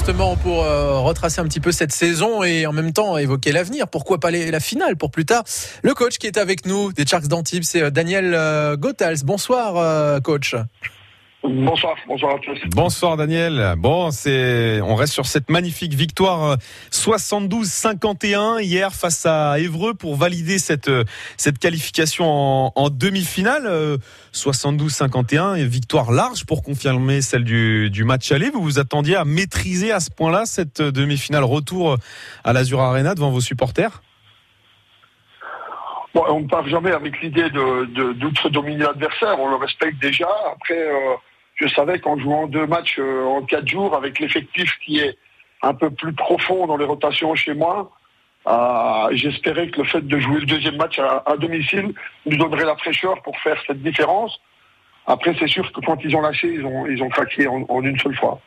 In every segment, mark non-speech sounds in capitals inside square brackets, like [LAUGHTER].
justement pour euh, retracer un petit peu cette saison et en même temps évoquer l'avenir. Pourquoi pas la finale pour plus tard? Le coach qui est avec nous des Sharks d'Antibes, c'est euh, Daniel euh. Bonsoir, euh, coach. Bonsoir, bonsoir à tous. Bonsoir Daniel. Bon, c'est, on reste sur cette magnifique victoire 72-51 hier face à Évreux pour valider cette cette qualification en, en demi-finale. 72-51, victoire large pour confirmer celle du, du match aller. Vous vous attendiez à maîtriser à ce point-là cette demi-finale retour à l'Azur Arena devant vos supporters? Bon, on ne part jamais avec l'idée de, de, d'outre-dominer l'adversaire, on le respecte déjà. Après, euh, je savais qu'en jouant deux matchs euh, en quatre jours, avec l'effectif qui est un peu plus profond dans les rotations chez moi, euh, j'espérais que le fait de jouer le deuxième match à, à, domicile nous donnerait la fraîcheur pour faire cette différence. Après, c'est sûr que quand ils ont lâché, ils ont, ils ont craqué en, en une seule fois.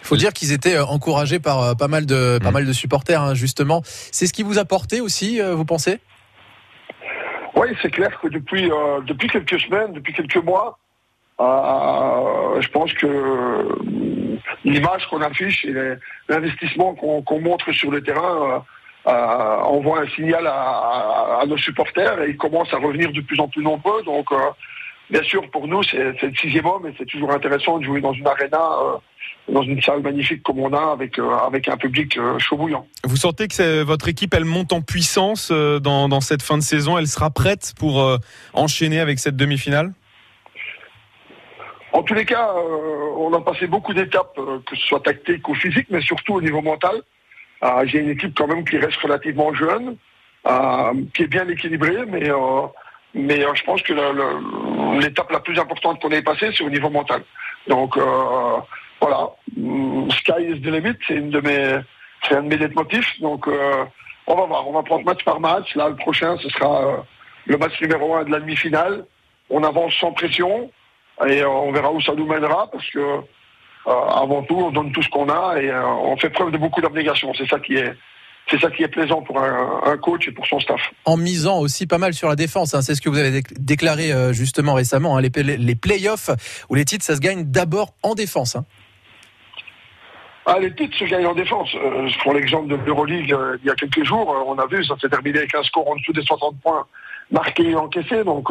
Il faut dire qu'ils étaient encouragés par pas mal de, pas mal de supporters, hein, justement. C'est ce qui vous a porté aussi, vous pensez? Oui, c'est clair que depuis, euh, depuis quelques semaines, depuis quelques mois, euh, je pense que l'image qu'on affiche et l'investissement qu'on qu montre sur le terrain euh, envoie un signal à, nos supporters et ils commencent à revenir de plus en plus nombreux. Donc, euh, bien sûr, pour nous, c'est le sixième homme et c'est toujours intéressant de jouer dans une arena, euh, dans une salle magnifique comme on a, avec, euh, un public chaud bouillant. Vous sentez que votre équipe, elle monte en puissance dans, cette fin de saison Elle sera prête pour enchaîner avec cette demi-finale? En tous les cas, euh, on a passé beaucoup d'étapes, euh, que ce soit tactique ou physique, mais surtout au niveau mental. Euh, J'ai une équipe quand même qui reste relativement jeune, qui est bien équilibrée, mais, mais je pense que l'étape la, plus importante qu'on ait passée, c'est au niveau mental. Donc voilà, mm, sky is the limit, c'est une de mes, c'est un de mes leitmotifs. Donc on va voir, on va prendre match par match. Là, le prochain, ce sera le match numéro un de la demi-finale. On avance sans pression et on verra où ça nous mènera parce que euh, avant tout on donne tout ce qu'on a et euh, on fait preuve de beaucoup d'abnégation. C'est ça qui est c'est ça qui est plaisant pour un, un, coach et pour son staff. En misant aussi pas mal sur la défense, hein, c'est ce que vous avez déclaré euh, justement récemment. Hein, les, les playoffs ou les titres, ça se gagne d'abord en défense. Hein. Ah, les titres se gagnent en défense. Je prends l'exemple de l'Euroleague il y a quelques jours. on a vu, ça s'est terminé avec un score en dessous des 60 points marqués et encaissés. Donc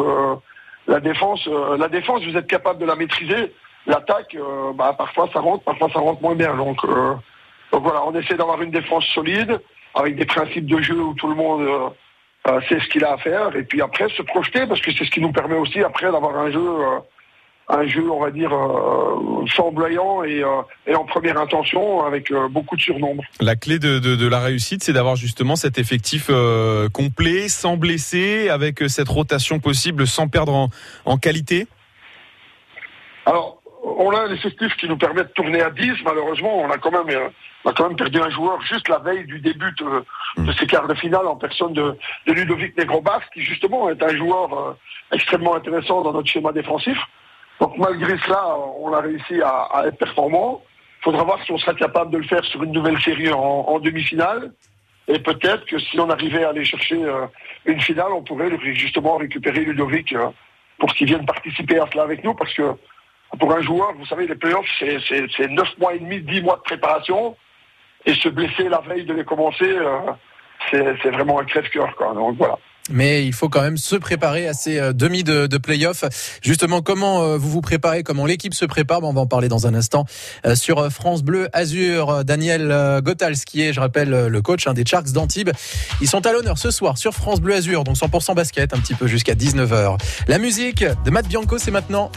la défense, euh, la défense, vous êtes capable de la maîtriser. L'attaque, euh, bah, parfois ça rentre, parfois ça rentre moins bien. Donc, euh, donc voilà, on essaie d'avoir une défense solide, avec des principes de jeu où tout le monde sait ce qu'il a à faire, et puis après se projeter, parce que c'est ce qui nous permet aussi après d'avoir un jeu un jeu, on va dire, euh, flamboyant et, euh, et, en première intention avec euh, beaucoup de surnombre. La clé de, de, de la réussite, c'est d'avoir justement cet effectif euh, complet, sans blesser, avec cette rotation possible, sans perdre en, en qualité? Alors, on a un effectif qui nous permet de tourner à 10. Malheureusement, on a quand même, on a quand même perdu un joueur juste la veille du début de, de ces quarts de finale en personne de, de Ludovic Negrobas, qui justement est un joueur extrêmement intéressant dans notre schéma défensif. Donc malgré cela, on a réussi à, être performant. Il faudra voir si on sera capable de le faire sur une nouvelle série en, en demi-finale. Et peut-être que si on arrivait à aller chercher euh, une finale, on pourrait justement récupérer Ludovic euh, pour qu'il vienne participer à cela avec nous. Parce que pour un joueur, vous savez, les playoffs, c'est 9 mois et demi, 10 mois de préparation. Et se blesser la veille de les commencer, euh, c'est vraiment un crève-cœur. Donc voilà mais il faut quand même se préparer à ces euh, demi de, de play-off. Justement, comment euh, vous vous préparez, comment l'équipe se prépare? On va en parler dans un instant euh, sur France Bleu Azur. Daniel Gothals, qui est, je rappelle, le coach des Sharks d'Antibes. Ils sont à l'honneur ce soir sur France Bleu Azur, donc 100% basket, un petit peu jusqu'à 19h. La musique de Matt Bianco, c'est maintenant.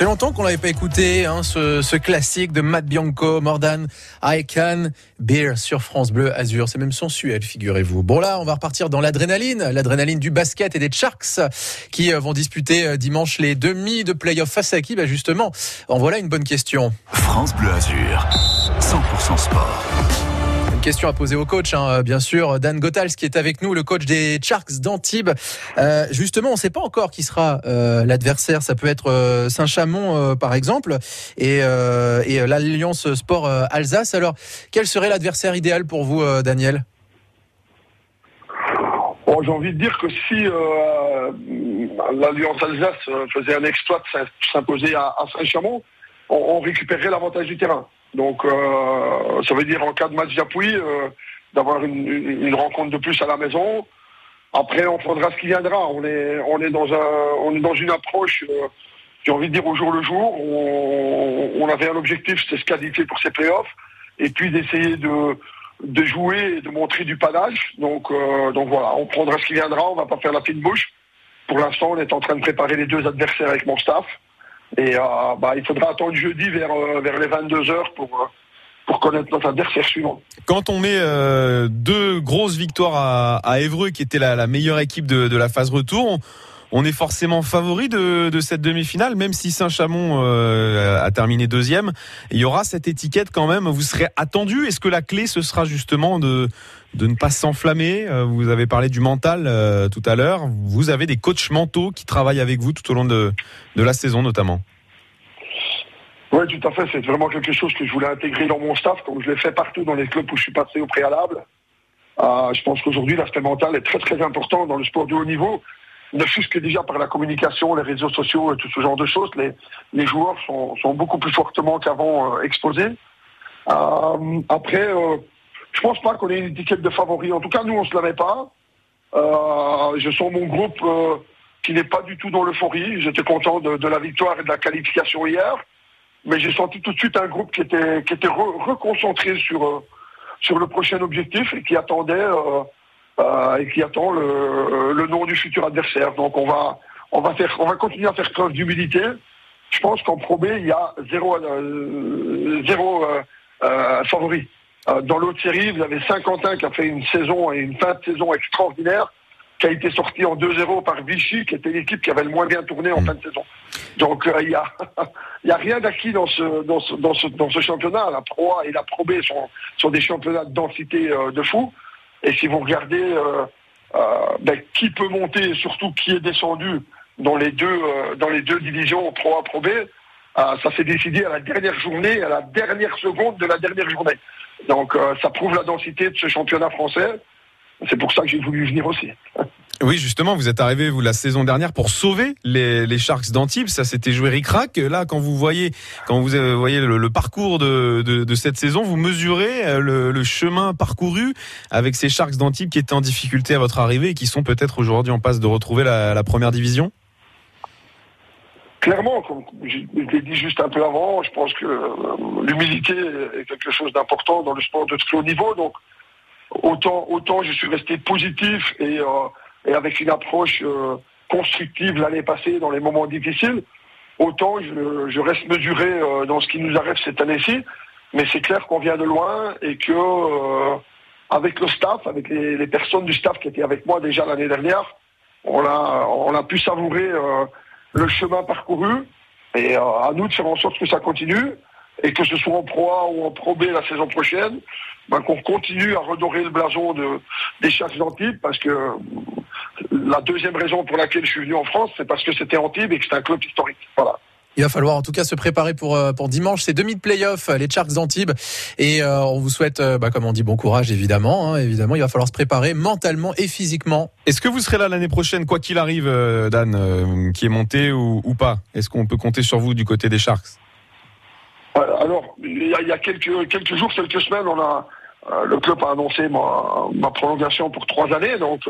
Fait longtemps qu'on l'avait pas écouté, hein, ce, classique de Matt Bianco, Mordan, I Can Beer sur France Bleu Azur. C'est même sensuel, figurez-vous. Bon là, on va repartir dans l'adrénaline, l'adrénaline du basket et des Sharks qui euh, vont disputer euh, dimanche les demi de playoff face à qui? Bah Justement, en voilà une bonne question. France Bleu Azur, 100% sport question à poser au coach, hein, bien sûr. Dan Gothals qui est avec nous, le coach des Sharks d'Antibes. Euh, justement, on ne sait pas encore qui sera euh, l'adversaire. Ça peut être euh, Saint-Chamond, euh, par exemple, et, euh, l'Alliance Sport Alsace. Alors, quel serait l'adversaire idéal pour vous, Daniel? J'ai envie de dire que si l'Alliance Alsace faisait un exploit de s'imposer à, à Saint-Chamond, on, on récupérerait l'avantage du terrain. Donc, euh, ça veut dire en cas de match d'appui, euh, d'avoir une, rencontre de plus à la maison. Après, on prendra ce qui viendra. On est, on est dans un, on est dans une approche. Euh, j'ai envie de dire au jour le jour. On, avait un objectif, c'est se qualifier pour ces playoffs, et puis d'essayer de, de jouer et de montrer du panache. Donc, euh, donc voilà, on prendra ce qui viendra. On va pas faire la fine bouche. Pour l'instant, on est en train de préparer les deux adversaires avec mon staff. Et euh, bah, il faudra attendre jeudi vers, euh, vers les 22 heures pour, euh, pour connaître notre adversaire suivant. Quand on met euh, deux grosses victoires à, à Évreux, qui était la, la meilleure équipe de, de, la phase retour, on est forcément favori de, cette demi-finale, même si Saint-Chamond euh, a terminé deuxième. Il y aura cette étiquette quand même. Vous serez attendu. Est-ce que la clé ce sera justement de ne pas s'enflammer? Vous avez parlé du mental euh, tout à l'heure. Vous avez des coachs mentaux qui travaillent avec vous tout au long de la saison notamment. Oui, tout à fait. C'est vraiment quelque chose que je voulais intégrer dans mon staff, comme je l'ai fait partout dans les clubs où je suis passé au préalable. Euh, je pense qu'aujourd'hui, l'aspect mental est très très important dans le sport de haut niveau ne fût-ce que déjà par la communication, les réseaux sociaux et tout ce genre de choses, les, les joueurs sont, sont beaucoup plus fortement qu'avant euh, exposés. Euh, après, euh, je pense pas qu'on ait une étiquette de favori. En tout cas, nous, on se l'avait pas. Euh, je sens mon groupe qui n'est pas du tout dans l'euphorie. J'étais content de, la victoire et de la qualification hier, mais j'ai senti tout de suite un groupe qui était qui était re, reconcentré sur sur le prochain objectif et qui attendait euh, et qui attend le, le, nom du futur adversaire. Donc on va, on va faire, on va continuer à faire preuve d'humilité. Je pense qu'en Pro B, il y a zéro, euh, zéro euh, favori. Dans l'autre série, vous avez Saint-Quentin qui a fait une saison et une fin de saison extraordinaire, qui a été sorti en 2-0 par Vichy, qui était l'équipe qui avait le moins bien tourné en mmh. fin de saison. Donc il y a, [LAUGHS] y a rien d'acquis dans ce, dans ce, dans ce, dans ce championnat. La Pro A et la Pro B sont, sont des championnats de densité de fou. Et si vous regardez euh, euh, ben, qui peut monter et surtout qui est descendu dans les deux, euh, dans les deux divisions Pro A, Pro B, ça s'est décidé à la dernière journée, à la dernière seconde de la dernière journée. Donc ça prouve la densité de ce championnat français. C'est pour ça que j'ai voulu venir aussi. [LAUGHS] Oui, justement, vous êtes arrivé vous la saison dernière pour sauver les, les Sharks d'Antibes. Ça s'était joué ric-rac. Là, quand vous voyez, quand vous euh, voyez le, le parcours de, de, de, cette saison, vous mesurez euh, le, le, chemin parcouru avec ces Sharks d'Antibes qui étaient en difficulté à votre arrivée et qui sont peut-être aujourd'hui en passe de retrouver la, la première division? Clairement, comme je l'ai dit juste un peu avant, je pense que euh, l'humilité est quelque chose d'important dans le sport de très haut niveau. Donc, autant, autant je suis resté positif et euh, et avec une approche euh, constructive l'année passée dans les moments difficiles, autant je, reste mesuré euh, dans ce qui nous arrive cette année-ci. Mais c'est clair qu'on vient de loin et que euh, avec le staff, avec les, personnes du staff qui étaient avec moi déjà l'année dernière, on a, on pu savourer le chemin parcouru et à nous de faire en sorte que ça continue et que ce soit en Pro A ou en Pro B la saison prochaine, ben, qu'on continue à redorer le blason de, des chasses d'Antibes parce que la deuxième raison pour laquelle je suis venu en France, c'est parce que c'était Antibes et que c'est un club historique. Voilà. Il va falloir en tout cas se préparer pour euh, pour dimanche. C'est demi de playoff, les Sharks d'Antibes, et euh, on vous souhaite, euh, bah, comme on dit, bon courage évidemment. Hein, évidemment, il va falloir se préparer mentalement et physiquement. Est-ce que vous serez là l'année prochaine, quoi qu'il arrive, euh, Dan, euh, qui est monté ou, ou pas? Est-ce qu'on peut compter sur vous du côté des Sharks? Alors, il y, a, il y a quelques quelques jours, quelques semaines, on a le club a annoncé ma, ma prolongation pour trois années, donc.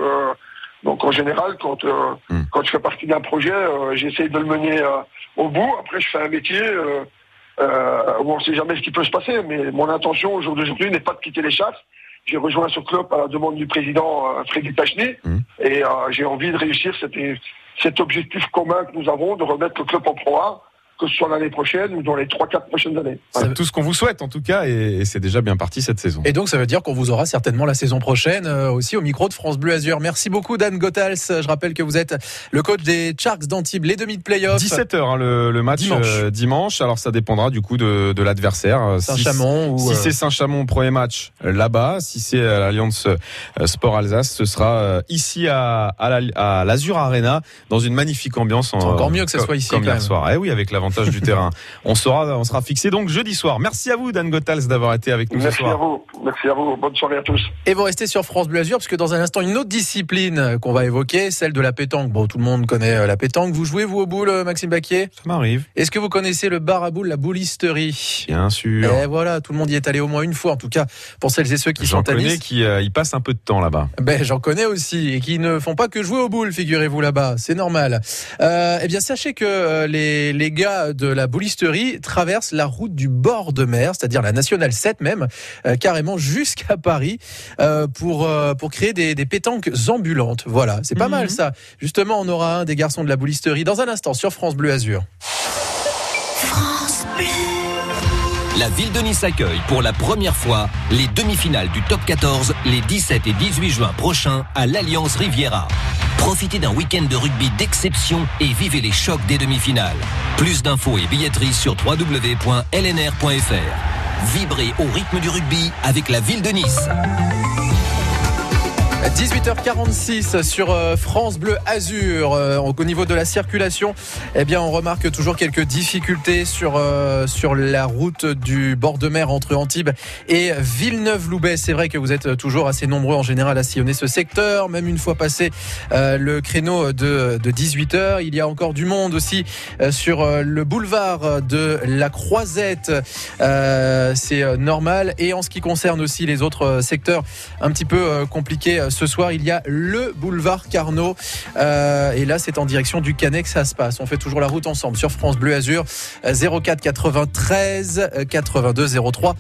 Donc en général, quand euh, mm. quand je fais partie d'un projet, euh, j'essaie de le mener euh, au bout. Après, je fais un métier euh, euh, où on ne sait jamais ce qui peut se passer. Mais mon intention au jour d'aujourd'hui n'est pas de quitter les chasses. J'ai rejoint ce club à la demande du président Frédéric Tachny mm. et j'ai envie de réussir cet, cet objectif commun que nous avons de remettre le club en Pro A que ce soit l'année prochaine ou dans les 3-4 prochaines années. C'est tout ce qu'on vous souhaite en tout cas et, c'est déjà bien parti cette saison. Et donc ça veut dire qu'on vous aura certainement la saison prochaine euh, aussi au micro de France Bleu Azur. Merci beaucoup Dan Gothals. Je rappelle que vous êtes le coach des Sharks d'Antibes, les demi de playoff. 17h hein, le, match euh, dimanche. Alors ça dépendra du coup de, l'adversaire. Saint-Chamond si, si c'est Saint-Chamond premier match là-bas, si c'est l'Alliance Sport Alsace, ce sera ici à, à l'Azur Arena dans une magnifique ambiance. encore mieux que ce soit ici comme hier soir. Eh oui, avec l'avantage du terrain. On sera, on sera fixé donc jeudi soir. Merci à vous, Dan Gotals, d'avoir été avec nous Merci ce soir. Merci à vous. Merci à vous. Bonne soirée à tous. Et vous restez sur France Bleu Azur parce que dans un instant, une autre discipline qu'on va évoquer, celle de la pétanque. Bon, tout le monde connaît euh, la pétanque. Vous jouez, vous, au boule, euh, Maxime Baquier? Ça m'arrive. Est-ce que vous connaissez le bar à boule, la boulisterie? Bien sûr. Et voilà, tout le monde y est allé au moins une fois, en tout cas, pour celles et ceux qui sont à J'en connais qui euh, y passent un peu de temps là-bas. Ben, j'en connais aussi et qui ne font pas que jouer au boule, figurez-vous là-bas. C'est normal. Euh, eh bien, sachez que les, les gars de la boulisterie traversent la route du bord de mer, c'est-à-dire la nationale 7 même, carrément jusqu'à Paris, pour, pour créer des, des pétanques ambulantes. Voilà, c'est pas mal mhm. ça. Justement, on aura un des garçons de la boulisterie dans un instant sur France Bleu Azur. France Bleu. La ville de Nice accueille pour la première fois les demi-finales du top 14 les 17 et 18 juin prochains à l'Alliance Riviera. Profitez d'un week-end de rugby d'exception et vivez les chocs des demi-finales. Plus d'infos et billetteries sur www.lnr.fr. Vibrez au rythme du rugby avec la ville de Nice. 18h46 sur euh, France Bleu Azur. Euh, au niveau de la circulation, eh bien, on remarque toujours quelques difficultés sur, euh, sur la route du bord de mer entre Antibes et Villeneuve-Loubet. C'est vrai que vous êtes toujours assez nombreux en général à sillonner ce secteur. Même une fois passé le créneau de, de 18h, il y a encore du monde aussi sur le boulevard de la Croisette. C'est normal. Et en ce qui concerne aussi les autres secteurs un petit peu compliqués ce soir, il y a le boulevard Carnot. Euh, et là, c'est en direction du Canet que ça se passe. On fait toujours la route ensemble sur France Bleu Azur 04 93 82 03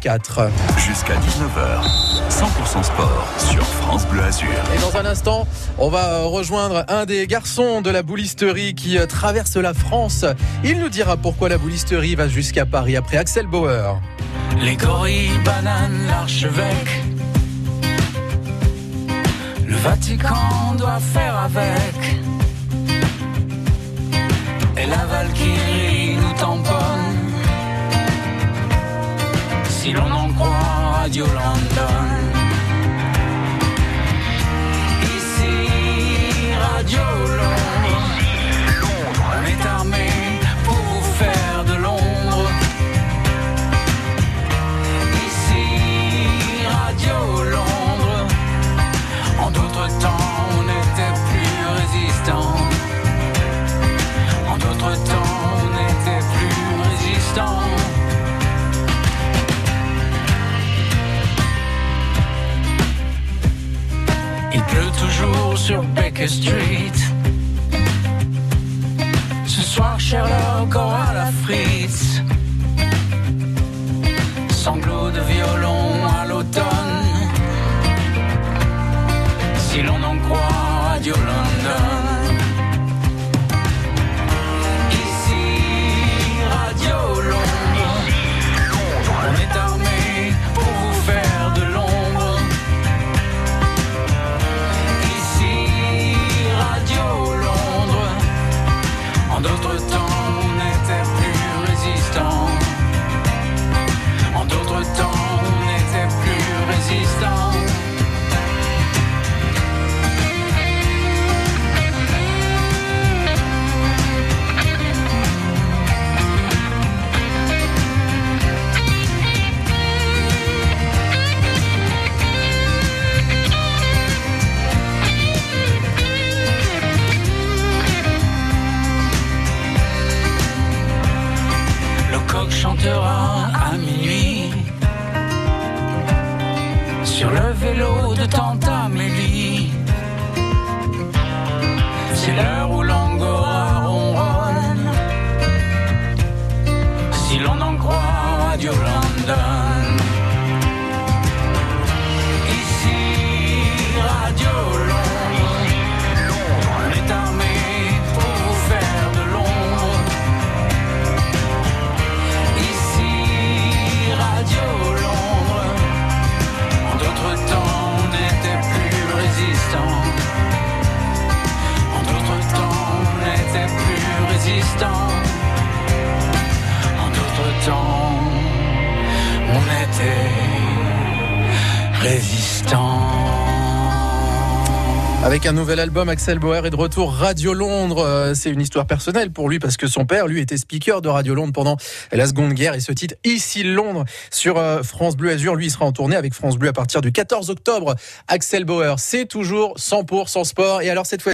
04. Jusqu'à 19h, 100% sport sur France Bleu Azur. Et dans un instant, on va rejoindre un des garçons de la boulisterie qui euh, traverse la France. Il nous dira pourquoi la boulisterie va jusqu'à Paris après Axel Bauer. Les gorilles, bananes, l'archevêque Vatican doit faire avec. Et la Valkyrie nous tamponne. Si l'on en croit Radio sur Baker Street. Ce soir, Sherlock aura la frise. Sanglots de violon à l'automne si l'on en croit Radio London. Chantera à minuit sur le vélo de Tante Amélie. C'est l'heure où l'angora ronronne. Si l'on en croit Radio London. Avec un nouvel album, Axel Bauer est de retour Radio Londres. Euh, C'est une histoire personnelle pour lui parce que son père, lui, était speaker de Radio Londres pendant la Seconde Guerre et ce titre Ici Londres sur euh, France Bleu Azur, lui, il sera en tournée avec France Bleu à partir du 14 octobre. Axel Bauer, c'est toujours 100% sport et alors cette fois